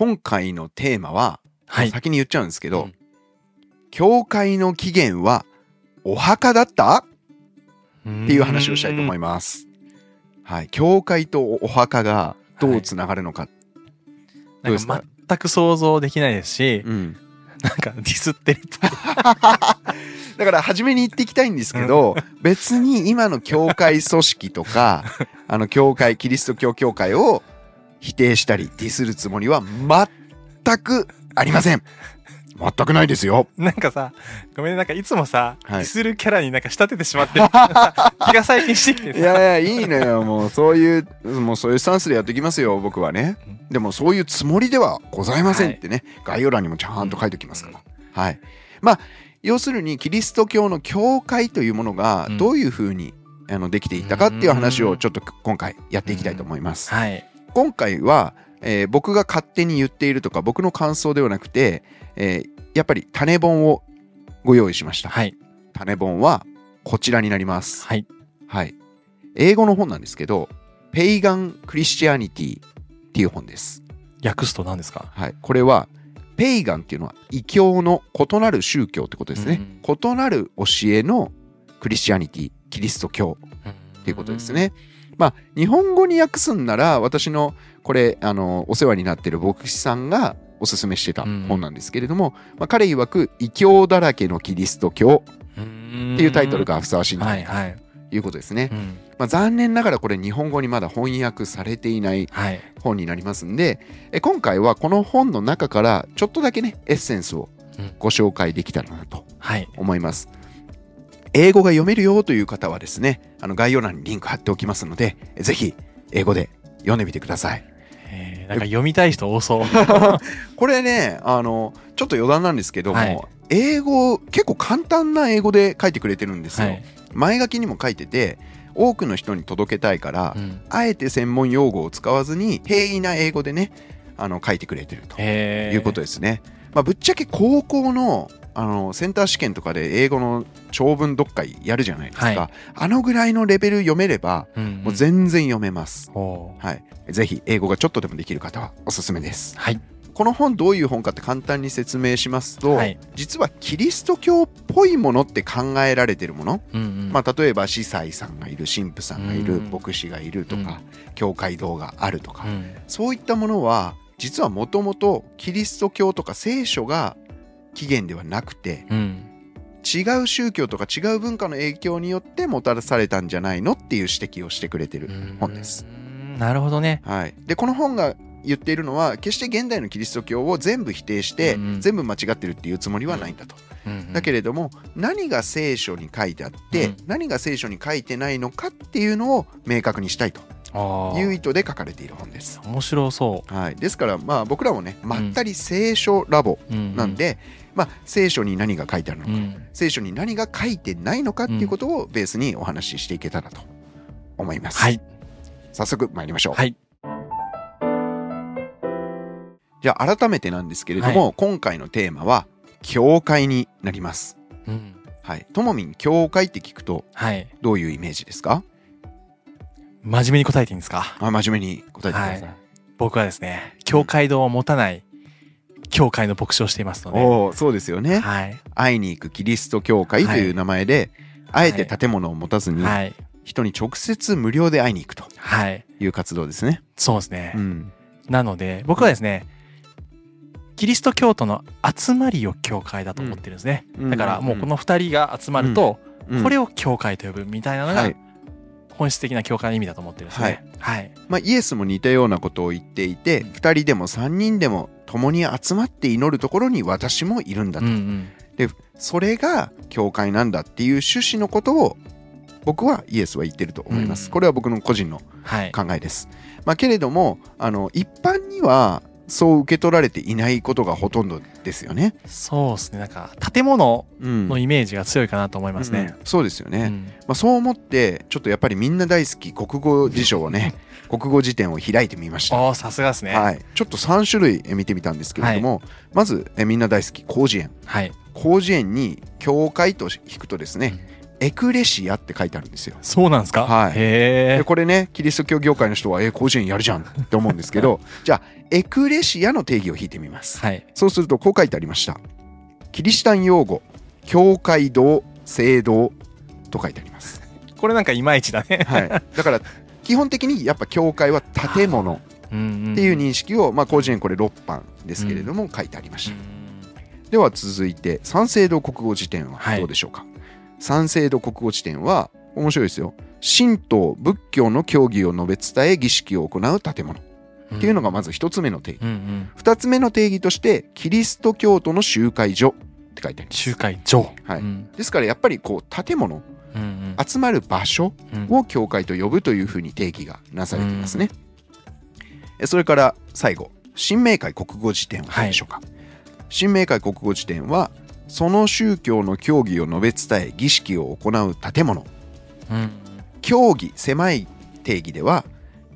今回のテーマは、はい。先に言っちゃうんですけど、うん教会の起源はお墓だった？っっていう話をしたいと思います。はい。教会とお墓がどうつながるのか。どうですか？全く想像できないですし、うん。なんかディスってる。だから初めに言っていきたいんですけど、別に今の教会組織とか、あの教会、キリスト教教会を否定したりディスるつもりは全くありません。全くないですよ。なんかさ、ごめんね、なんかいつもさ、はいディスるキャラになんか仕立ててしまってる 気が最近してきてさ。いやいや、いいのよ。もうそういう、もうそういうスタンスでやっていきますよ、僕はね。でもそういうつもりではございませんってね、概要欄にもちゃんと書いておきますから。はい。まあ、要するにキリスト教の教会というものがうんどういうふうにあのできていったかっていう話をちょっと今回やっていきたいと思います。はい。今回は、えー僕が勝手に言っているとか僕の感想ではなくて、えーやっぱり種本をご用意しました。はい。種本はこちらになります。はい。はい。英語の本なんですけど、ペイガン・クリスチアニティっていう本です。訳すと何ですか？はい。これは、ペイガンっていうのは異教の異なる宗教ってことですね。異なる教えのクリスチアニティ、キリスト教っていうことです。ね。まあ、日本語に訳すんなら、私のこれ、あの、お世話になってる牧師さんがおすすめしてた本なんですけれども、まあ、彼曰く、異教だらけのキリスト教っっていうタイトルがふさわしいんだはいはい。ということですね。うんまあ、残念ながらこれ日本語にまだ翻訳されていないはい。本になりますんでえ今回はこの本の中からちょっとだけねエッセンスをうんご紹介できたらなとはい。思います英語が読めるよという方はですねあの概要欄にリンク貼っておきますのでえぜひ英語で読んでみてくださいえーなんか読みたい人多そう。これねあのちょっと余談なんですけども、はい英語結構簡単な英語で書いてくれてるんですよ、はい。前書きにも書いてて多くの人に届けたいから、うんあえて専門用語を使わずに平易な英語でねあの書いてくれてるということですね。まあ、ぶっちゃけ高校のあのセンター試験とかで英語の長文読解やるじゃないですか、はい。あのぐらいのレベル読めればうんうん。もう全然読めます、はい、ぜひ英語がちょっとでもできる方はおすすめです。はい。この本どういう本かって簡単に説明しますと、はい。実はキリスト教っぽいものって考えられてるもの、うんうん。まあ、例えば司祭さんがいる神父さんがいる、うん。牧師がいるとか、教会堂があるとか、うん。そういったものは実はもともとキリスト教とか聖書が起源ではなくてうん。違う宗教とか違う文化の影響によってもたらされたんじゃないのっていう指摘をしてくれてる本です。うん。なるほどね。はい、でこの本が言っているのは決して現代のキリスト教を全部否定して、うんうん。全部間違ってるっていうつもりはないんだと。だけれれども何が聖書に書いてあって、うん。何が聖書に書いてないのかっていうのを明確にしたいと。どいう意図で書かれている本です。面白そはい、ですからまあ僕らもねまったり聖書ラボう。うんなん、で、まあ、聖書に何が書いてあるのか、うん聖書に何が書いてないのかっていうことをベースにお話ししていけたらと思います。はい。早速参りましょう。はい。じゃあ改めてなんですけれども、今回のテーマは教会になります。うんはい。ともみん教会って聞くとはい。どういうイメージですか？真面目に答えていいんですか？あ真面目に答えてください。は僕はですね、教会堂を持たない教会の牧師をしていますので、おおそうですよね。はい。会いに行くキリスト教会という名前で、あえて建物を持たずにはい。人に直接無料で会いに行くとはい。いう活動ですね。そうですね。うん。なので、僕はですね、キリスト教徒の集まりを教会だと思ってるんですね。うんだからもうこの二人が集まると、うんこれを教会と呼ぶみたいなのがはい本質的な教会の意味だと思ってるんですね。はい。まあ、イエスも似たようなことを言っていて2人でも3人でも共に集まって祈るところに私もいるんだと、うんうん。それが教会なんだっていう趣旨のことを僕はイエスは言ってると思います、うんこれは僕の個人のはい。考えです、まあ、けれどもあの一般にはそう受け取られていないことがほとんどですよね、そうですね。なんか建物うん。のイメージが強いかなと思いますね。うん。そうですよね、うん。まあ、そう思ってちょっとやっぱりみんな大好き国語辞書をね 国語辞典を開いてみました。おーさすがですね。はい、ちょっと3種類え見てみたんですけれども、まずえみんな大好き広辞苑。はい。広辞苑に教会と引くとですね、エクレシアって書いてあるんですよ。そうなんですか？はい。へえ。でこれねキリスト教業界の人はえ広辞苑やるじゃんって思うんですけど じゃあエクレシアの定義を引いてみます。はい。そうするとこう書いてありました。キリシタン用語、教会堂、聖堂と書いてあります。これなんかいまいちだね。はい。だから基本的にやっぱ教会は建物っうんていう認識を、まあ広辞苑これ6版ですけれども書いてありました。では続いて三聖堂国語辞典ははいどうでしょうか、三聖堂国語辞典は面白いですよ。神道仏教の教義を述べ伝え儀式を行う建物っていうのがまず一つ目の定義。うんうん。二つ目の定義としてキリスト教徒の集会所って書いてあります。集会所。はいうんですからやっぱりこう建物うんうん集まる場所うんを教会と呼ぶというふうに定義がなされていますね。えそれから最後新明会国語辞典はどうでしょうか、新明会国語辞典はその宗教の教義を述べ伝え儀式を行う建物うん教義狭い定義では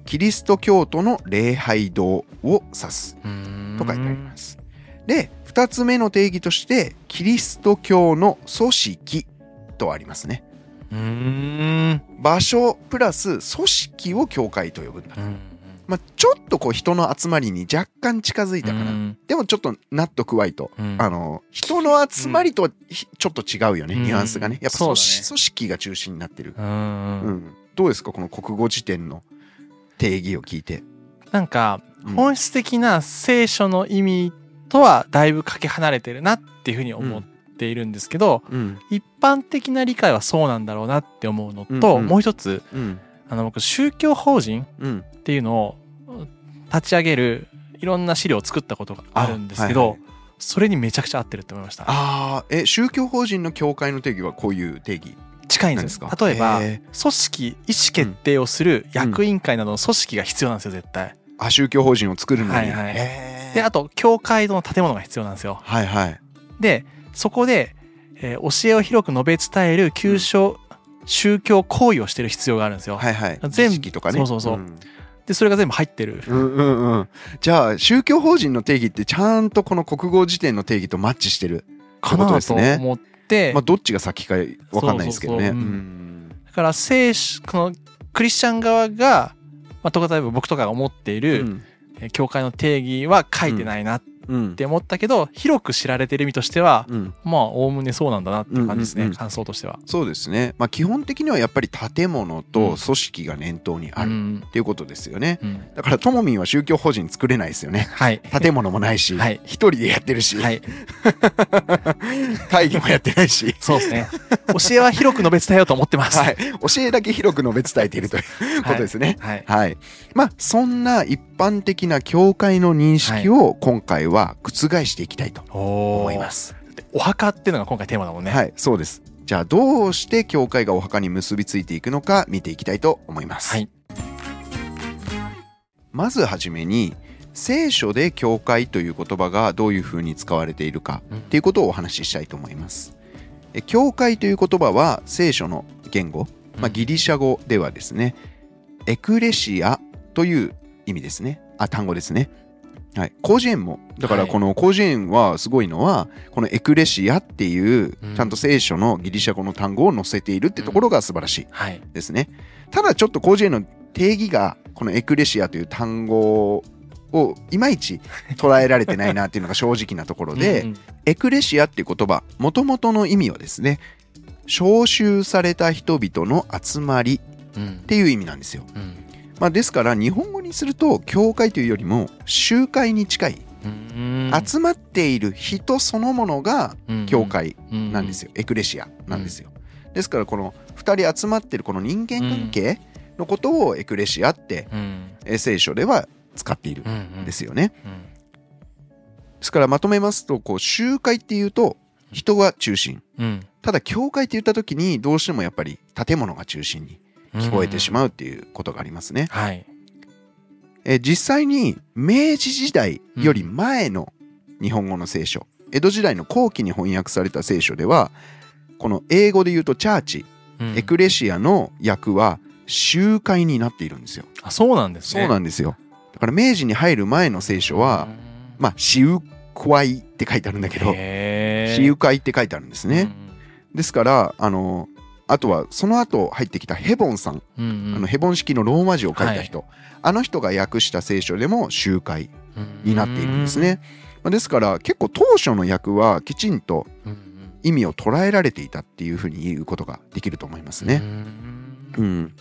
キリスト教徒の礼拝堂を指すうんと書いてあります。で2つ目の定義としてキリスト教の組織とありますね。うーん場所プラス組織を教会と呼ぶんだ。うんまあ、ちょっとこう人の集まりに若干近づいたかな。うんでもちょっと納得ワイと。うんあの人の集まりとはひちょっと違うよね、うんニュアンスがね。やっぱ組ね織組織が中心になってる。うんうんどうですかこの国語辞典の定義を聞いて。なんかうん。本質的な聖書の意味とはだいぶかけ離れてるなっていうふうに思っているんですけど、うん。一般的な理解はそうなんだろうなって思うのと、うんうん。もう一つうん。あの僕宗教法人うん。っていうのを立ち上げるいろんな資料を作ったことがあるんですけど、あはいそれにめちゃくちゃ合ってるって思いました。ああえ宗教法人の教会の定義はこういう定義？近いんです例えばへ組織意思決定をする役員会などの組織が必要なんですよ絶対。あ宗教法人を作るのに。はいはい。であと教会堂の建物が必要なんですよ。はいはい。でそこで、えー教えを広く述べ伝える旧書、宗教行為をしてる必要があるんですよ、はいはい。全部。とかね。そうそうそう。ん。でそれが全部入ってる。うんうんうん。じゃあ宗教法人の定義ってちゃんとこの国語辞典の定義とマッチしてる。かなと思って、まあどっちが先かわかんないですけどね。そうそうそう。うん。んだから聖書このクリスチャン側が、まあ、とか例えば僕とかが思っている、うん。えー教会の定義は書いてないなっうんて思ったけど、広く知られてる意味としては、うんまあおおむねそうなんだなっていう感じですね、うんうんうん感想としては。そうですね。まあ基本的にはやっぱり建物と組織が念頭にあるうんっていうことですよね。うんだからともみんは宗教法人作れないですよね。はい。建物もないし、はい一人でやってるし、はい。会議もやってないし、そうですね。教えは広く述べ伝えようと思ってます。はい、教えだけ広く述べ伝えているということですね。はい。はい。まあ、そんな一般的な教会の認識を今回は覆していきたいとお思いま。す。お墓っていうのが今回テーマだもんね。はい、そうです。じゃあ、どうして教会がお墓に結びついていくのか見ていきたいと思います。はい。まずはじめに、聖書で教会という言葉がどういうふうに使われているかうんっていうことをお話ししたいと思います。え教会という言葉は聖書の言語、まあ、ギリシャ語ではですね、エクレシアという意味ですね。あ、単語ですね。はい。広辞苑も、だからはいこの広辞苑はすごいのは、このエクレシアっていううん、ちゃんと聖書のギリシャ語の単語を載せているってところが素晴らしいはい。ですね。ただちょっと広辞苑の定義が、このエクレシアという単語をいまいち捉えられてないなっていうのが正直なところで、エクレシアっていう言葉、もともとの意味はですね、召集された人々の集まりうんっていう意味なんですよ。うんまあ、ですから日本語にすると教会というよりも集会に近い、うん。集まっている人そのものが教会なんですよ、エクレシアなんですよ。ですからこの2人集まってるこの人間関係のことをエクレシアって聖書では使っているうんですよね。うん。ですからまとめますとこう集会っていうと人が中心。うん。ただ教会って言った時にどうしてもやっぱり建物が中心に聞こえてしまうっていうことがありますね。はい。え実際に明治時代より前の日本語の聖書、江戸時代の後期に翻訳された聖書ではこの英語で言うとチャーチ、うんエクレシアの訳は集会になっているんですよ。あそうなんですね。そうなんですよ。だから明治に入る前の聖書は、まあ、私有会って書いてあるんだけど、へー私有会って書いてあるんですね。ですから、あの、あとはその後入ってきたヘボンさん、うんうん。あのヘボン式のローマ字を書いた人、あの人が訳した聖書でも集会になっているんですね。まあですから結構当初の訳はきちんと意味を捉えられていたっていうふうに言うことができると思いますね。うん。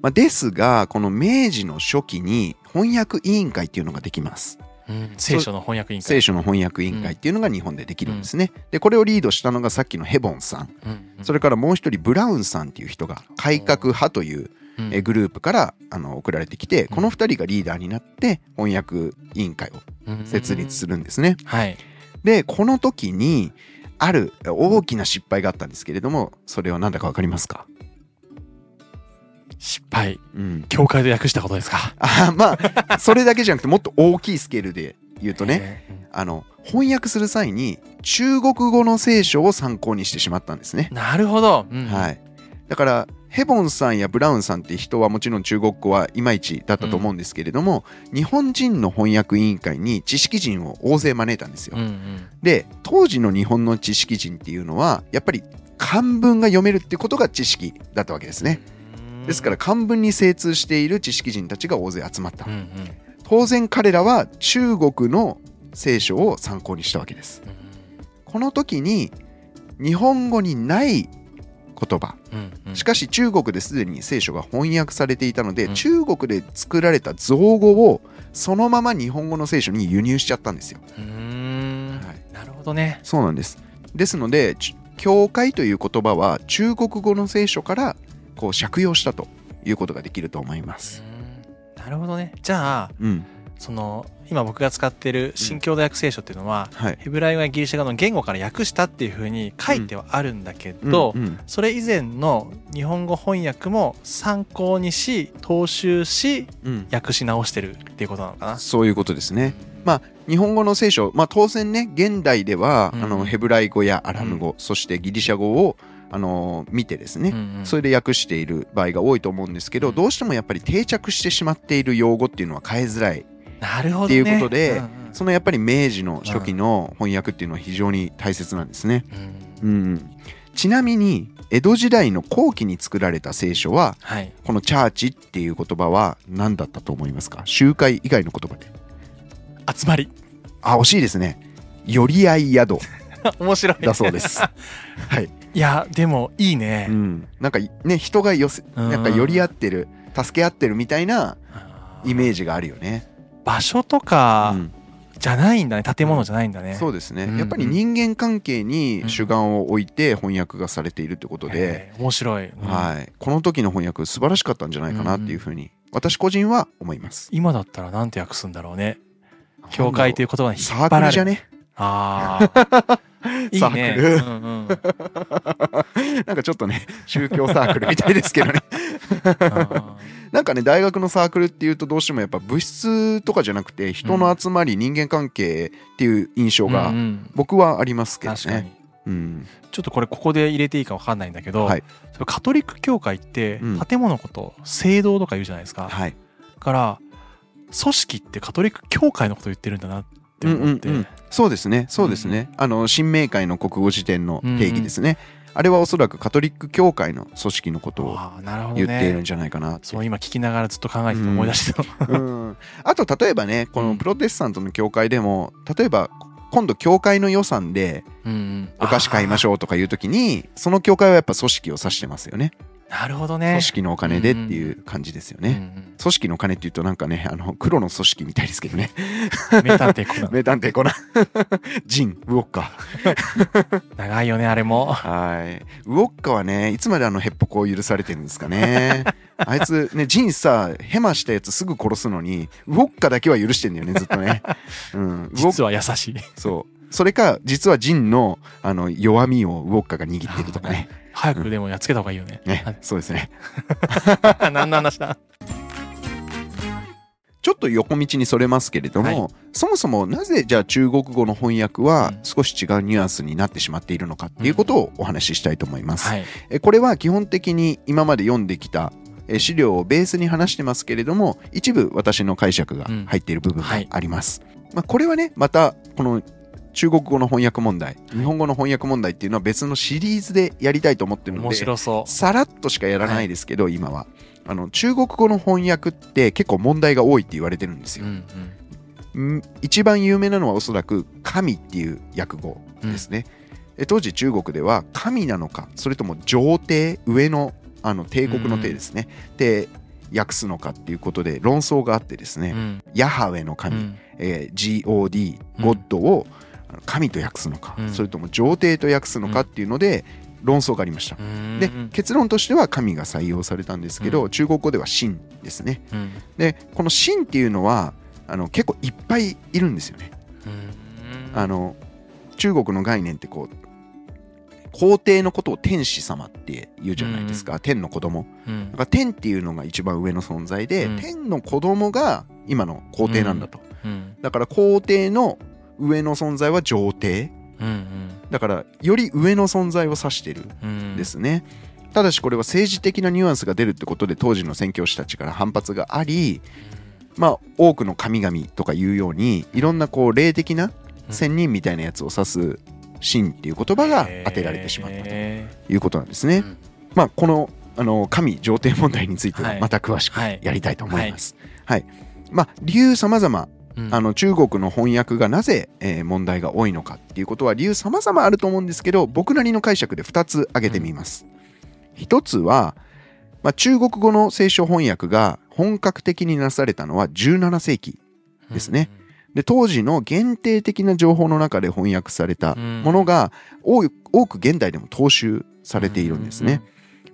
まあ、ですがこの明治の初期に翻訳委員会っていうのができます。うん。聖書の翻訳委員会。聖書の翻訳委員会っていうのが日本でできるんですね。でこれをリードしたのがさっきのヘボンさん。うん。うんそれからもう一人ブラウンさんっていう人が改革派といううん。えグループからあの送られてきてこの二人がリーダーになって翻訳委員会を設立するんですね。はい。でこの時にある大きな失敗があったんですけれどもそれは何だか分かりますか、失敗。うん、教会で訳したことですか？あまあそれだけじゃなくてもっと大きいスケールで言うとねね。あの翻訳する際に中国語の聖書を参考にしてしまったんですね。なるほど。うん。はい、だからヘボンさんやブラウンさんって人はもちろん中国語はいまいちだったと思うんですけれども、日本人の翻訳委員会に知識人を大勢招いたんですよ。うんうん。で当時の日本の知識人っていうのはやっぱり漢文が読めるってことが知識だったわけですね。ですから漢文に精通している知識人たちが大勢集まった。うん。うん。当然彼らは中国の聖書を参考にしたわけです。この時に日本語にない言葉。うんうん。しかし中国ですでに聖書が翻訳されていたので、うん。中国で作られた造語をそのまま日本語の聖書に輸入しちゃったんですよ。はい。なるほどね。そうなんです。ですので、ち教会という言葉は中国語の聖書からこう借用したということができると思います。なるほどねじゃあうん。その今僕が使っている新共同訳聖書っていうのは、はい。ヘブライ語やギリシャ語の言語から訳したっていうふうに書いてはあるんだけど、うんうんそれ以前の日本語翻訳も参考にし踏襲しうん訳し直してるっていうことなのかな？そういうことですね。まあ、日本語の聖書、まあ、当然ね、現代では、うんあのヘブライ語やアラム語、そしてギリシャ語をあの見てですね、うんうんそれで訳している場合が多いと思うんですけど、うんどうしてもやっぱり定着してしまっている用語っていうのは変えづらい。なるほどね。っていうことでうんうんそのやっぱり明治の初期の翻訳っていうのは非常に大切なんですね。うんうん、ちなみに江戸時代の後期に作られた聖書ははい。このチャーチっていう言葉は何だったと思いますか？集会以外の言葉で集まり。あ惜しいですね寄り合い宿 面白い。だそうですはい、いや、でもいいねう。ん、なんかね人がよせうんなんか寄り合ってる助け合ってるみたいなイメージ。があるよね、場所とうかん、じゃないんだね。建物じゃないんだね。そうですね、うんやっぱり人間関係に主眼を置いて翻訳がされているってことで、面白い。うんはい、この時の翻訳素晴らしかったんじゃないかなっていうふうに私個人は思います。今だったらなんて訳すんだろうね。教会という言葉に引サっ張られークルじゃね？ああ。いいサね。ークル。うんうん。なんかちょっとね宗教サークルみたいですけどね。あなんかね大学のサークルっていうとどうしてもやっぱ物質とかじゃなくて人の集まり、人間関係っていう印象ーがうんうん。僕はありますけど確かに。ね。。うん、ちょっとこれここで入れていいか分かんないんだけど、はい。カトリック教会ってうん。建物のこと聖堂とか言うじゃないですか。はい、だから組織ってカトリック教会のことを言ってるんだなって思って、うんうんうん。そうですね。そうですね、あの新明会の国語辞典の定義ですね、あれはおそらくカトリック教会の組織のことを言っているんね。じゃないかなって。そう今聞きながらずっと考えてて思い出してた。うん、あと例えばねこのプロテスタントの教会でも例えば今度教会の予算でうんうん。お菓子買いましょうとかいう時にその教会はやっぱ組織を指してますよねなるほどね。組織のお金でっていう感じですよね、うん組織のお金っていうとなんかねあの黒の組織みたいですけどねうん名探偵コナン名探偵コナンジンウォッカ 長いよねあれも。はいウォッカはねいつまであのヘッポコを許されてるんですかねあいつねジンさヘマしたやつすぐ殺すのにウォッカだけは許してんだよねずっとね、うん、実は優しい。そう。それか、実はジンのあの弱みをウォッカが握ってるとかね。早くでもやっつけた方がいいよね。ね、そうですね。何の話だ？ちょっと横道にそれますけれども、はそもそもなぜじゃあ中国語の翻訳はうん少し違うニュアンスになってしまっているのかっていうことをお話ししたいと思います。はい。えこれは基本的に今まで読んできたえ資料をベースに話してますけれども一部私の解釈が入っている部分がはいあります。まあ、これはねまたこの中国語の翻訳問題。日本語の翻訳問題っていうのは別のシリーズでやりたいと思ってるの面で白そう。さらっとしかやらないですけど、今は。あの中国語の翻訳って結構問題が多いって言われてるんですよ。うんうんん。一番有名なのはおそらく神っていう訳語ですね、え当時中国では神なのかそれとも上帝上のあの帝国の帝ですね、で訳すのかっていうことで論争があってですね、うん。ヤハウェの神、うん。えー GOD ゴッドを神と訳すのか、うん。それとも上帝と訳すのかっていうので論争がありました、うん。で結論としては神が採用されたんですけど、中国語では神ですね。うん。でこの神っていうのはあの結構いっぱいいるんですよね、うん。あの中国の概念ってこう皇帝のことを天使様って言うじゃないですか、天の子供。うん。だから天っていうのが一番上の存在で、うん。天の子供が今の皇帝なんだと、うん。だから皇帝の上の存在は上帝。うんだからより上の存在を指してるうんんですね、ただしこれは政治的なニュアンスが出るってことで当時の宣教師たちから反発がありまあ多くの神々とかいうようにいろんなこう霊的な仙人みたいなやつを指す神っていう言葉が当てられてしまったとへいうことなんですね、ーうん。まあこのあの神上帝問題についてははい。また詳しくはい。やりたいと思います。はい、まあ理由様々うんあの中国の翻訳がなぜ、えー問題が多いのかっていうことは理由様々あると思うんですけど僕なりの解釈で2つ挙げてみます。一つは、まあ、中国語の聖書翻訳が本格的になされたのは17世紀ですね。で当時の限定的な情報の中で翻訳されたものが多く現代でも踏襲されているんですね。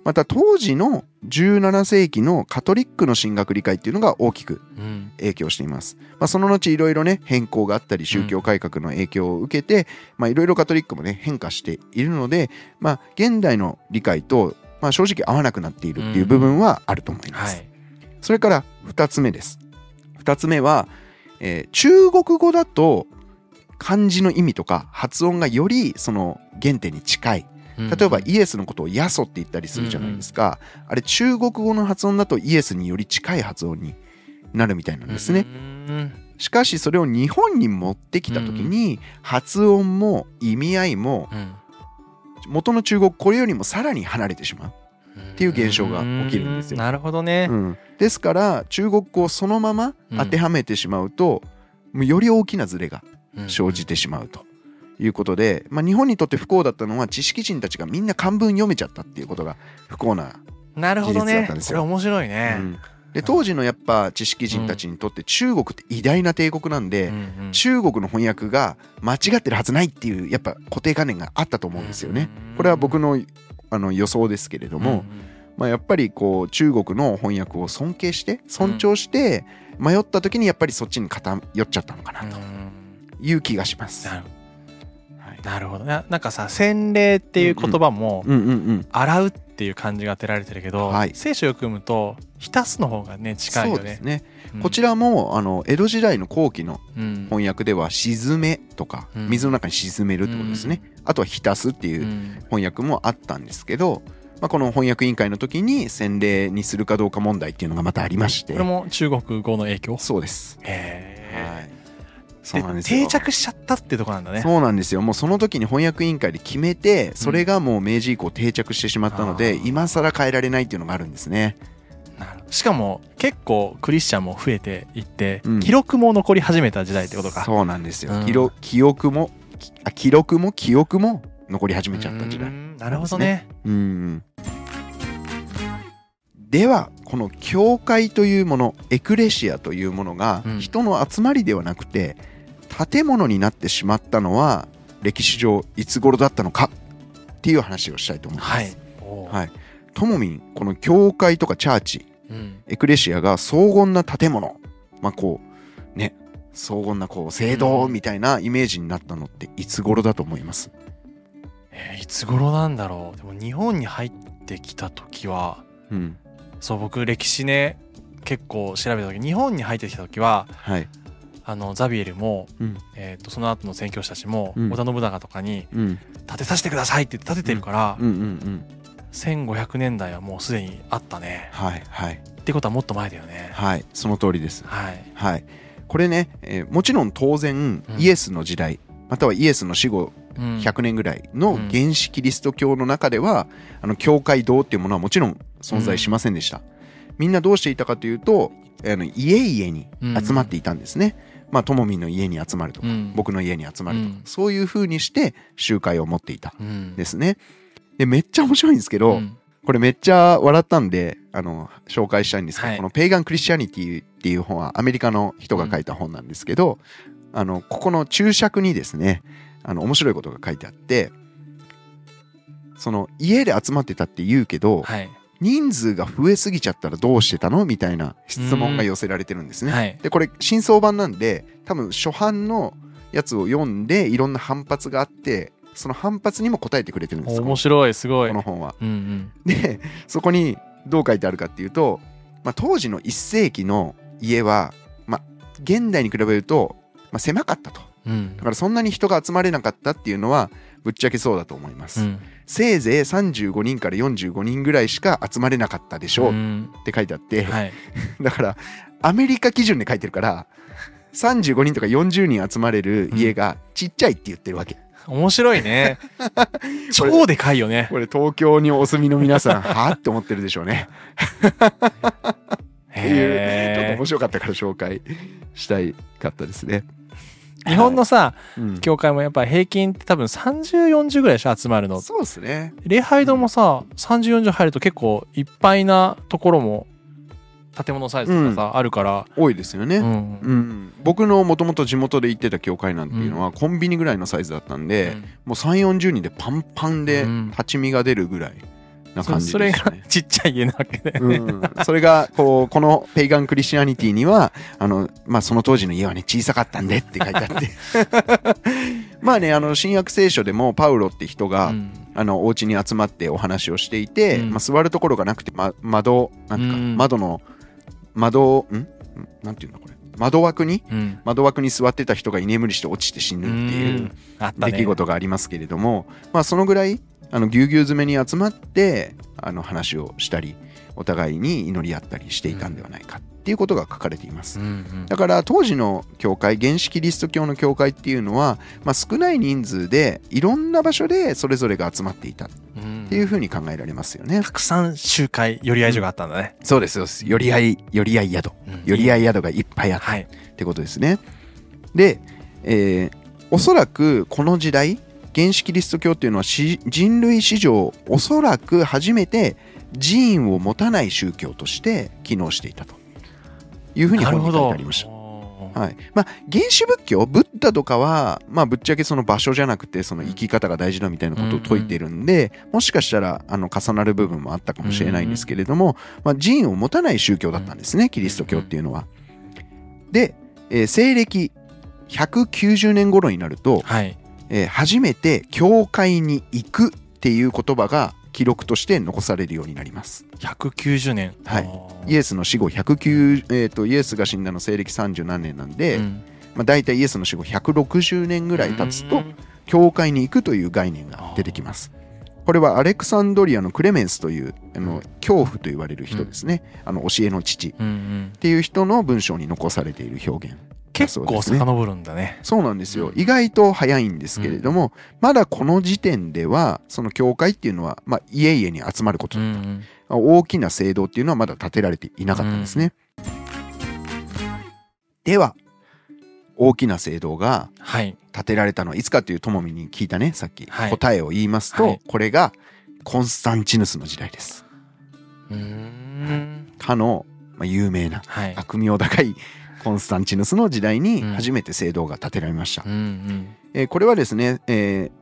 また当時の17世紀のカトリックの神学理解っていうのが大きくうんうん影響しています。まあ、その後いろいろね変更があったり宗教改革の影響を受けて、まあいろいろカトリックもね変化しているので、まあ現代の理解とまあ正直合わなくなっているっていう部分はあると思います。はいそれから2つ目です。2つ目は、えー中国語だと漢字の意味とか発音がよりその原点に近い。例えばイエスのことをヤソって言ったりするじゃないですか。あれ中国語の発音だとイエスにより近い発音になるみたいなんですね。うん。しかしそれを日本に持ってきた時に発音も意味合いもうん。元の中国これよりもさらに離れてしまう。っていう現象が起きるんですよ。うなるほどね。うん、ですから中国語をそのまま当てはめてしまうと、もうより大きなズレが生じてしまうということで、まあ、日本にとって不幸だったのは知識人たちがみんな漢文読めちゃったっていうことが不幸な、なるほど事実だっね。たんですよ。これ面白いうね。ん。で当時のやっぱ知識人たちにとって中国って偉大な帝国なんで、うんうん。中国の翻訳が間違ってるはずないっていうやっぱ固定観念があったと思うんですよね。これは僕のあの予想ですけれども、まあ、やっぱりこう中国の翻訳を尊敬して尊重して迷った時にやっぱりそっちに偏っちゃったのかなとうん。うんいう気がします。なるはいなるほど。ななんかさ洗礼っていう言葉もうんうんうん。洗うっていう漢字が当てられてるけど、はい。聖書を読むと浸すの方がね近いよね。そうです。ね、うん。こちらもあの江戸時代の後期のうん。翻訳では「沈め」とかうん。水の中に沈めるってことですね、あとは「浸す」っていううん。翻訳もあったんですけど、まあ、この翻訳委員会の時に洗礼にするかどうか問題っていうのがまたありまして。これも中国語の影響？そうです、へえ、はい、そうなんですよ。定着しちゃったってとこなんだね。そうなんですよ。もうその時に翻訳委員会で決めてそれがもう明治以降定着してしまったので、あー。今更変えられないっていうのがあるんですね。しかも結構クリスチャンも増えていって、うん。記録も残り始めた時代ってことか。そうなんですよ、うん。記録記憶もきあ記録も記憶も残り始めちゃった時う代ん。なるほどね。うん。ではこの教会というものエクレシアというものがうん。人の集まりではなくて建物になってしまったのは歴史上いつ頃だったのかっていう話をしたいと思います。はい。ともみんこの教会とかチャーチうん。エクレシアが荘厳な建物。まあこうね荘厳なこう聖堂みたいなイメージになったのっていつ頃だと思います、えーいつ頃なんだろう？でも日本に入ってきた時はうん。そう僕歴史ね結構調べた時日本に入ってきた時ははいあのザビエルも、うん。えー、とその後の宣教師たちも、うん。織田信長とかにうん。建てさせてくださいって言って建ててるから、うんうんうん1500年代はもうすでにあったね。はいはい。ってことはもっと前だよね。はいその通りです。はい。はい。これね、えーもちろん当然うん。イエスの時代、またはイエスの死後うん。100年ぐらいの原始キリスト教の中では、あの教会堂っていうものはもちろん存在しませんでした、みんなどうしていたかというとあの家々に集まっていたんですね、まあともみんの家に集まるとか、うん。僕の家に集まるとか、うん。そういう風にして集会を持っていたうん。ですね。でめっちゃ面白いんですけど、うん。これめっちゃ笑ったんであの紹介したいんですけど、はい。この「ペイガン・クリスチャニティ」っていう本はアメリカの人が書いた本なんですけど、あのここの注釈にですねあの面白いことが書いてあってその家で集まってたって言うけど、はい人数が増えすぎちゃったらどうしてたの？みたいな質問が寄せられてるんですね。はい。でこれ新装版なんで多分初版のやつを読んでいろんな反発があってその反発にも答えてくれてるんです面白いすごい。この本は。うんうん。でそこにどう書いてあるかっていうと、まあ、当時の1世紀の家は、まあ、現代に比べると、まあ、狭かったと。うん。だからそんなに人が集まれなかったっていうのはぶっちゃけそうだと思います、うんせいぜい35人から45人ぐらいしか集まれなかったでしょう。うん。って書いてあって、はい。だからアメリカ基準で書いてるから35人とか40人集まれる家がちっちゃいって言ってるわけ、面白いね。超でかいよね。これ東京にお住みの皆さん はあって思ってるでしょうね。っていうちょっとへ面白かったから紹介したいかったですね。え日本のさうん。教会もやっぱ平均って多分3040ぐらいでしょ集まるの。そうですね。礼拝堂もさ3040入ると結構いっぱいなところも建物サイズとかさ、あるから、多いですよね。ううん。ん僕のもともと地元で行ってた教会なんていうのはコンビニぐらいのサイズだったんで、もう3 4 0人でパンパンでうん。立ち見が出るぐらいな感じそそれが。ちっちゃい家なわけだよね、うん、それがこうこの「ペイガン・クリスチャニティ」にはあの、まあ、その当時の家はね小さかったんでって書いてあって。まあねあの新約聖書でもパウロって人が、うん。あのお家に集まってお話をしていて、うん。まあ、座るところがなくて、ま、窓なんか、うん。窓の窓ん？なんていうんだこれ。窓枠にうん。窓枠に座ってた人が居眠りして落ちて死ぬっていう出来事がありますけれども、まあ、そのぐらいあのぎゅうぎゅう詰めに集まってあの話をしたりお互いに祈り合ったりしていたんではないかっていうことが書かれていますうんうんだから当時の教会原始キリスト教の教会っていうのは、まあ、少ない人数でいろんな場所でそれぞれが集まっていたっうんていうふうに考えられますよね。たくさん集会寄り合い所があったんだね、そうですそうです。寄り合い、寄り合い宿。うん寄り合い宿がいっぱいあったはいってことですね。で、えーおそらくこの時代、原始キリスト教っていうのは人類史上おそらく初めて寺院を持たない宗教として機能していたというふうに本に書いてありました。はいまあ、原始仏教ブッダとかは、まあ、ぶっちゃけその場所じゃなくてその生き方が大事だみたいなことを説いてるんで、もしかしたらあの重なる部分もあったかもしれないんですけれども、まあ、寺院を持たない宗教だったんですねキリスト教っていうのは。で、えー西暦190年頃になると、はいえー初めて教会に行くっていう言葉が記録として残されるようになります。190年。はい。イエスの死後109、えーとイエスが死んだの西暦30何年なんで、うん。まあ、大体イエスの死後160年ぐらい経つとうん。教会に行くという概念が出てきます。これはアレクサンドリアのクレメンスというあの恐怖と言われる人ですね、あの教えの父っうんうん。ていう人の文章に残されている表現結構遡るんだね。そうなんですよ。うん。意外と早いんですけれども、まだこの時点ではその教会っていうのは、まあ、家々に集まることだった、うんうん。まあ大きな聖堂っていうのはまだ建てられていなかったんですね、では大きな聖堂がはい。建てられたのはいつかというともみに聞いたねさっき、はい。答えを言いますと、はい。これがコンスタンチヌスの時代です。うーん。かの、まあ、有名なはい。悪名高いコンスタンチヌスの時代にうん。初めて聖堂が建てられました、うんうん。えーこれはですね、えー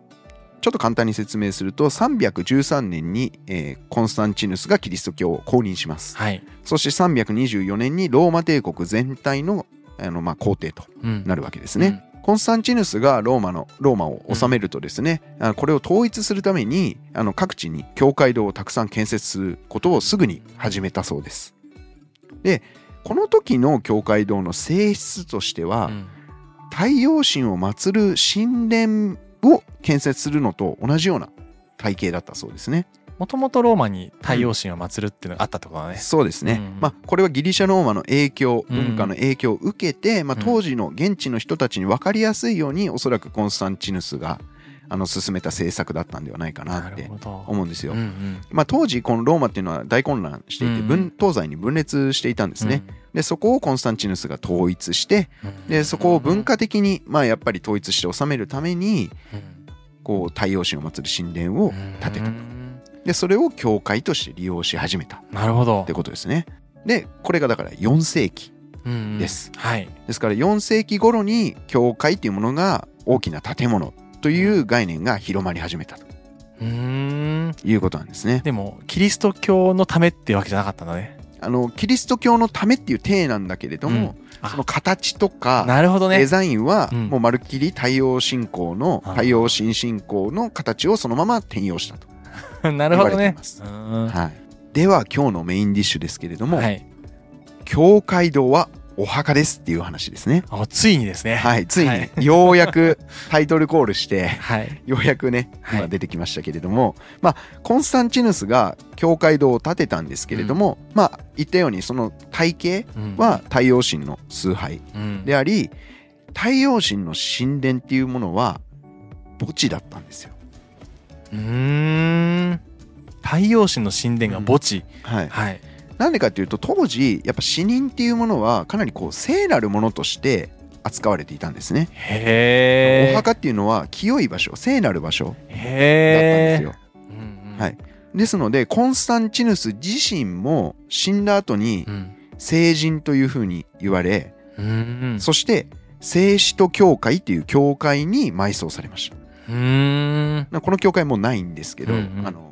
ちょっと簡単に説明すると313年に、えーコンスタンチヌスがキリスト教を公認します。はい。そして324年にローマ帝国全体のあの、まあ、皇帝とうん。なるわけですね、コンスタンチヌスがローマのローマを治めるとですね、あのこれを統一するためにあの各地に教会堂をたくさん建設することをすぐに始めたそうです。でこの時の教会堂の性質としては、うん太陽神を祀る神殿を建設するのと同じような体系だったそうですね。もともとローマに太陽神を祀るっていうのがあったってことだね。そうですね、うんまあ、これはギリシャローマの影響うん文化の影響を受けて、まあ、うん当時の現地の人たちに分かりやすいようにおそらくコンスタンチヌスがあの進めた政策だったんではないかなって思うんですよ。うんうんまあ、当時このローマっていうのは大混乱していてうん分東西に分裂していたんですね。でそこをコンスタンチヌスが統一してでそこを文化的にまあやっぱり統一して治めるためにこう太陽神を祀る神殿を建てたと。でそれを教会として利用し始めたっなるほどてことですね。でこれがだから4世紀です。はいですから4世紀頃に教会っていうものが大きな建物という概念が広まり始めたとうーん。いうことなんですね。でもキリスト教のためっていうわけじゃなかったんだね。あのキリスト教のためっていう体なんだけれども、あ。その形とかなるほどね。デザインはうん。もうまるっきり太陽信仰のあー。太陽神信仰の形をそのまま転用したと、なるほどね。はい、では今日のメインディッシュですけれども、はい。教会堂はお墓ですっていう話ですね。あついにですね。はい、ついに、はい。ようやくタイトルコールして、はい。ようやくね、はい。今出てきましたけれども、まあ、コンスタンチヌスが教会堂を建てたんですけれども、まあ、言ったようにその体系は太陽神の崇拝うん。であり、太陽神の神殿っていうものは墓地だったんですよ。うーん。太陽神の神殿が墓地、はい。はいなんでかっていうと、当時、やっぱ死人っていうものはかなりこう聖なるものとして扱われていたんですね。へえお墓っていうのは清い場所、聖なる場所だったんですよ。はい。ですので、コンスタンチヌス自身も死んだ後にうん。聖人というふうに言われ、うん。そして聖使徒教会っていう教会に埋葬されました。うーん。この教会もうないんですけど、うんうん。あの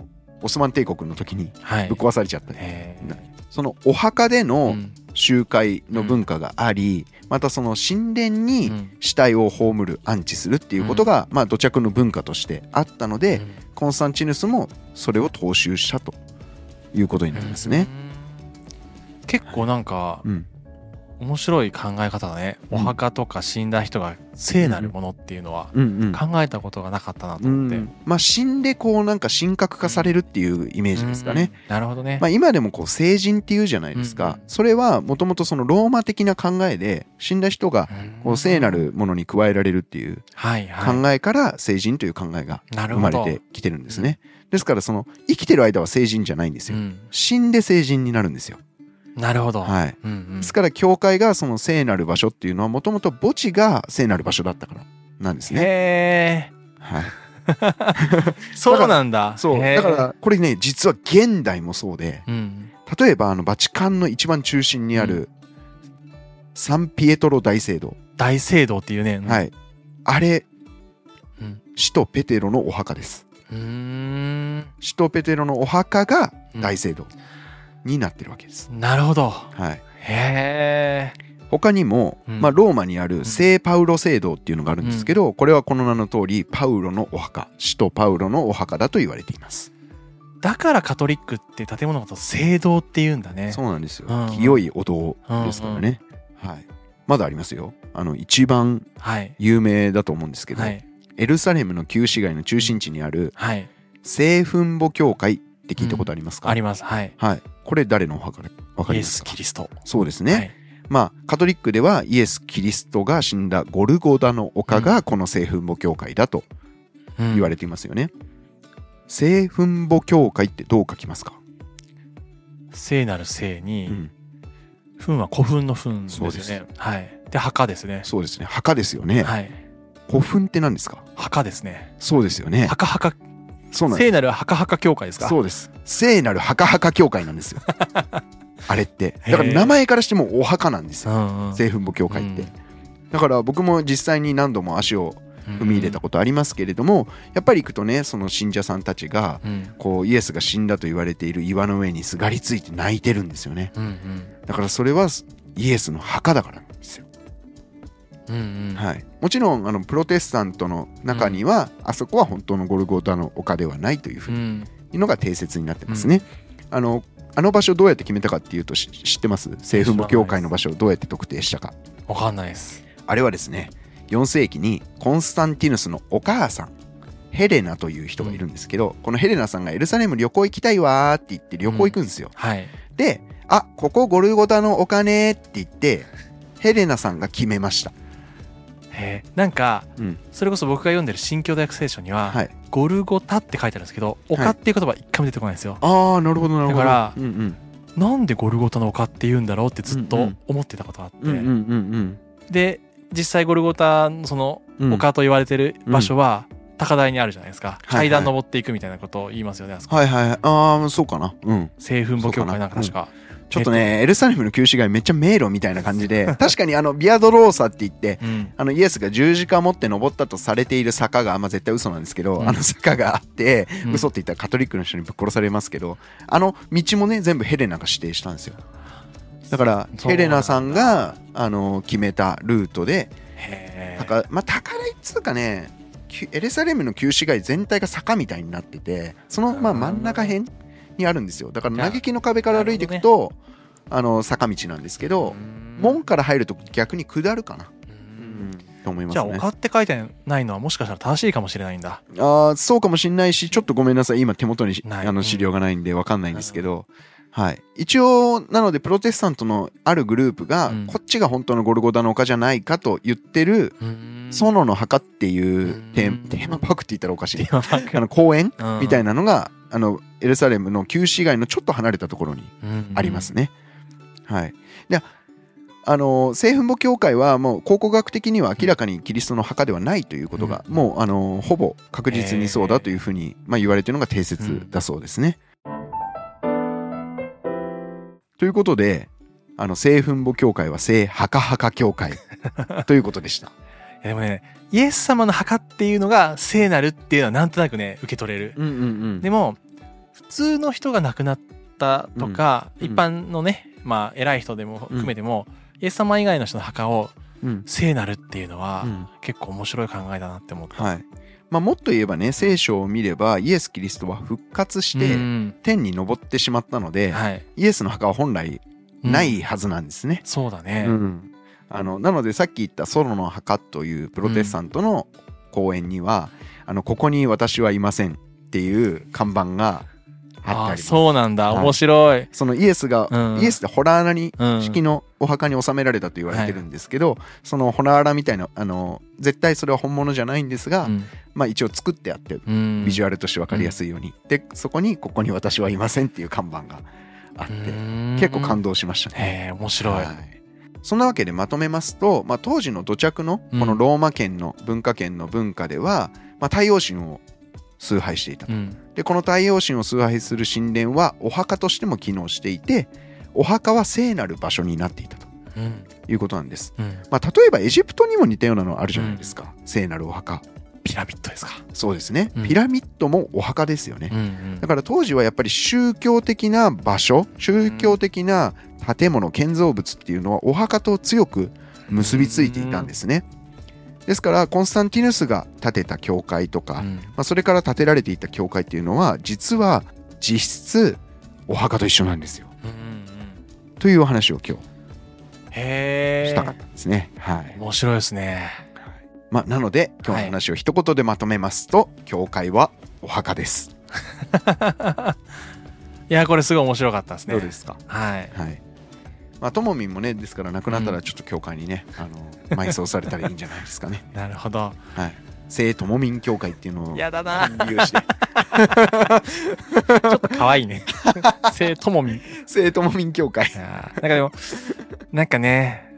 オスマン帝国の時にはい。ぶっ壊されちゃった。ね、へなそのお墓でーのうん。集会の文化があり、またその神殿うにん。死体を葬る安置するっていうことが、まあ土着の文化としてあったので、うんコンスタンチヌスもそれを踏襲したということになりますね。うん結構なんかうん、面白い考え方だね、うん。お墓とか死んだ人が聖なるものっていうのはうん、うん。考えたことがなかったなとう思って、ん、まあ死んでこうなんか神格化されるっていうイメージですかね。うんなるほどね、まあ、今でもこう聖人っていうじゃないですか、うんうん。それはもともとそのローマ的な考えで死んだ人がこう聖なるものに加えられるっていう考えから聖人という考えが生まれてきてるんですね。ですからその生きてる間は聖人じゃないんですよ。うん。死んで聖人になるんですよ。なるほど、はい。うんうんですから教会がその聖なる場所っていうのはもともと墓地が聖なる場所だったからなんですね。へえはい。そうなんだそう。だからこれね実は現代もそうでうん例えばあのバチカンの一番中心にあるサンピエトロ大聖堂。大聖堂っていうね、はいい。あれ、うん使徒ペテロのお墓です。うーん使徒ペテロのお墓が大聖堂になってるわけです。なるほど。はい。へえ。他にも、うん。まあ、ローマにある聖パウロ聖堂っていうのがあるんですけど、これはこの名の通りパウロのお墓使徒パウロのお墓だと言われています、だからカトリックって建物のこと聖堂って言うんだね。そうなんですよ、うん。清いお堂ですからね、はい。まだありますよ。あの一番はい。有名だと思うんですけど、はい。エルサレムの旧市街の中心地にあるはい。聖墳墓教会って聞いたことありますか、あります。はい。はい。これ誰のお墓でわかイエス・りますか？キリスト。そうですね、はい。まあカトリックではイエス・キリストが死んだゴルゴダの丘がこの聖墳墓教会だと言われていますよね。聖墳墓教会ってどう書きますか、聖なる聖に、うん、糞は古墳の糞ですよね。はい。で墓ですね。そうですね。墓ですよね。はい。古墳って何ですか？墓ですね。そうですよね。墓墓そうなんです聖なる墓墓教会ですか？そうです。聖なる墓墓教会なんですよ。あれって。だから名前からしてもお墓なんですよ。聖墳墓教会って。うんだから僕も実際に何度も足を踏み入れたことありますけれども、やっぱり行くとねその信者さんたちがうんこうイエスが死んだと言われている岩の上にすがりついて泣いてるんですよねうんだからそれはイエスの墓だからうんうん。うんはい、もちろんあのプロテスタントの中には、あそこは本当のゴルゴータの丘ではないというふううん。にのが定説になってますね、あのあの場所どうやって決めたかっていうとし知ってます？聖墳墓教会の場所をどうやって特定したか。わかんないです。あれはですね4世紀にコンスタンティヌスのお母さんヘレナという人がいるんですけど、このヘレナさんがエルサレム旅行行きたいわーって言って旅行行くんですよ、はい。であここゴルゴタのお金って言ってヘレナさんが決めましたへえなんかうん。それこそ僕が読んでる新教大学聖書には、はい。ゴルゴタって書いてあるんですけど丘っていう言葉一回も出てこないんですよ、ああなるほどなるほど。だからうんうん。なんでゴルゴタの丘って言うんだろうってずっと思ってたことがあって、で実際ゴルゴタのそのうん。丘と言われてる場所は高台にあるじゃないですか、はいはい。階段登っていくみたいなことを言いますよねあそこ。はいはいはい。ああそうかな。うん。聖墳墓教会なんか確かちょっとね、エルサレムの旧市街めっちゃ迷路みたいな感じで 確かにあのビアドローサって言ってうん。あのイエスが十字架持って登ったとされている坂が、まあ、絶対嘘なんですけど、うん。あの坂があって、うん。嘘って言ったらカトリックの人にぶっ殺されますけどあの道もね全部ヘレナが指定したんですよ。だからヘレナさんがあの決めたルートでへえ高まあ高台っつうかねきエルサレムの旧市街全体が坂みたいになっててそのまあうん真ん中辺にあるんですよ。だから嘆きの壁から歩いていくと、あの坂道なんですけど、門から入ると逆に下るかな、うん。と思いまじゃあすね丘って書いてないのはもしかしたら正しいかもしれないんだ。あーそうかもしんないしちょっとごめんなさい。今手元にあの資料がないんでわかんないんですけど、はい、一応なのでプロテスタントのあるグループが、うん。こっちが本当のゴルゴダの丘じゃないかと言ってる園の墓っていうテーマパークって言ったらおかしい。あの公園うん。みたいなのがあのエルサレムの旧市街のちょっと離れたところにありますね。はい、であの聖墳墓教会はもう考古学的には明らかにキリストの墓ではないということが、もうあのほぼ確実にそうだというふうに、まあ、言われているのが定説だそうですね。ということであの聖墳墓教会は聖墓墓教会 ということでした。でもねイエス様の墓っていうのが聖なるっていうのはなんとなくね受け取れる、うんうんうんでも普通の人が亡くなったとか、うん。一般のねまあ偉い人でも含めても、イエス様以外の人の墓をうん。聖なるっていうのは、うん。結構面白い考えだなって思った。はい。まあ、もっと言えばね聖書を見ればイエス・キリストは復活してうん。天に昇ってしまったので、はい、イエスの墓は本来ないはずなんですね。そうだね、うん。あのなのでさっき言ったソロの墓というプロテスタントの公園には、あのここに私はいませんっていう看板が貼ってあり。そうなんだ、はい。面白い。そのイエスが、うん。イエスってホラー穴にうん。式のお墓に収められたと言われてるんですけど、そのホラー穴みたいなあの絶対それは本物じゃないんですが、うん。まあ一応作ってあってうん。ビジュアルとして分かりやすいように、でそこに「ここに私はいません」っていう看板があって、うん。結構感動しましたね。へえ面白い。はい。そんなわけでまとめますと、まあ、当時の土着のうん。このローマ圏の文化圏の文化では、まあ、太陽神を崇拝していたと。うん。でこの太陽神を崇拝する神殿はお墓としても機能していてお墓は聖なる場所になっていたとうん。いうことなんです、うん。まあ、例えばエジプトにも似たようなのあるじゃないですか、聖なるお墓。ピラミッドですか。そうですね、うん。ピラミッドもお墓ですよね、うんうん。だから当時はやっぱり宗教的な場所宗教的な建物建造物っていうのはお墓と強く結びついていたんですね。ですからコンスタンティヌスが建てた教会とか、うんまあ、それから建てられていた教会っていうのは実は実質お墓と一緒なんですよ。うんうんというお話を今日したかったんですね。はい面白いですね。まあ、なので今日の話を一言でまとめますと、教会はお墓です。いやこれすごい面白かったですね。どうですか？はい。はい。まあ、ともみんもね、ですから亡くなったらちょっと教会にね、あの、埋葬されたらいいんじゃないですかね。なるほど。はい。聖ともみん教会っていうのをやだな。ちょっと可愛いね。聖ともみ。い聖ともみん教会。なんかでもなんかね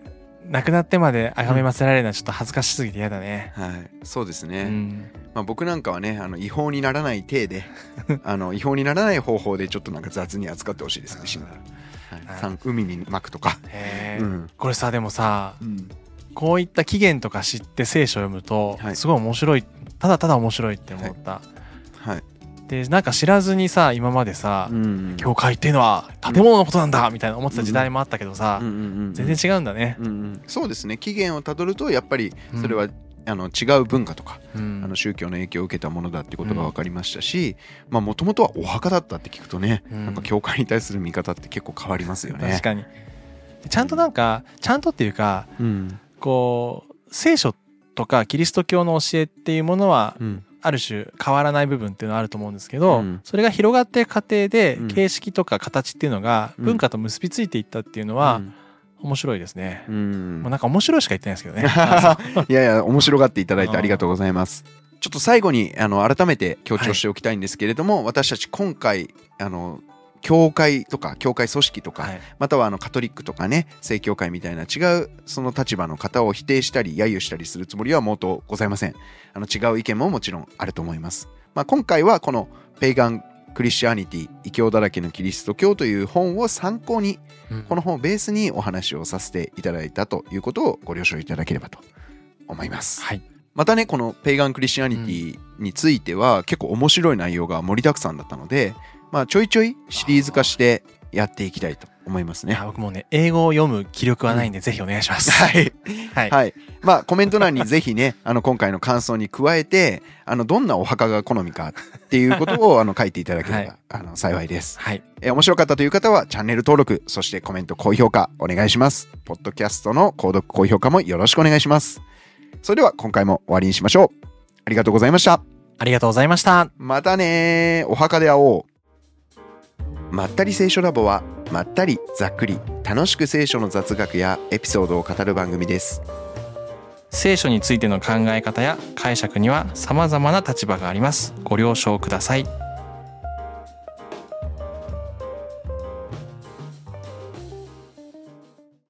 亡くなってまで崇めませられるのはちょっと恥ずかしすぎて嫌だね。はい。そうですうね。ん。まあ、僕なんかはね、あの、違法にならない体で、あの、違法にならない方法でちょっとなんか雑に扱ってほしいですね、死んだら。はい。海に巻くとか。うん。これさでもさうん。こういった起源とか知って聖書を読むと、はいすごい面白いただただ面白いって思った。はい。でなんか知らずにさ今までさ、うん。教会っていうのは建物のことなんだみたいな思ってた時代もあったけどさ、うんうんうん全然違うんだね。うんうん、そうですね起源をたどるとやっぱりそれは、あの違う文化とか、うん。あの宗教の影響を受けたものだってことが分かりましたしもともとはお墓だったって聞くとね、うん。なんか教会に対する見方って結構変わりますよね。確かに。ちゃんとなんかちゃんとっていうかうん。こう聖書とかキリスト教の教えっていうものはうん。ある種変わらない部分っていうのはあると思うんですけど、うん。それが広がっていく過程でうん。形式とか形っていうのがうん。文化と結びついていったっていうのは、面白いですね。うんもうなんか面白いしか言ってないですけどね。いやいや面白がっていただいてありがとうございますちょっと最後にあの改めて強調しておきたいんですけれども、私たち今回あの教会とか教会組織とか、はい。またはあのカトリックとかね正教会みたいな違うその立場の方を否定したり揶揄したりするつもりはもうとございませんあの違う意見ももちろんあると思います、まあ、今回はこの「ペイガン・クリスチャニティ異教だらけのキリスト教」という本を参考にうん。この本をベースにお話をさせていただいたということをご了承いただければと思います。はい。またねこの「ペイガン・クリスチャニティ」については結構面白い内容が盛りだくさんだったので、まあ、ちょいちょいシリーズ化してやっていきたいと思いますね僕もね、英語を読む気力はないんで、ぜひお願いします。はいはい。はい。まあ、コメント欄にぜひね、あの、今回の感想に加えて、あの、どんなお墓が好みかっていうことを、あの、書いていただければ、はいあの、幸いです。はい。えー面白かったという方は、チャンネル登録、そしてコメント、高評価、お願いします。ポッドキャストの購読、高評価もよろしくお願いします。それでは、今回も終わりにしましょう。ありがとうございました。ありがとうございました。またねーお墓で会おう。まったり聖書ラボは、まったり、ざっくり、楽しく聖書の雑学やエピソードを語る番組です。聖書についての考え方や解釈には様々な立場があります。ご了承ください。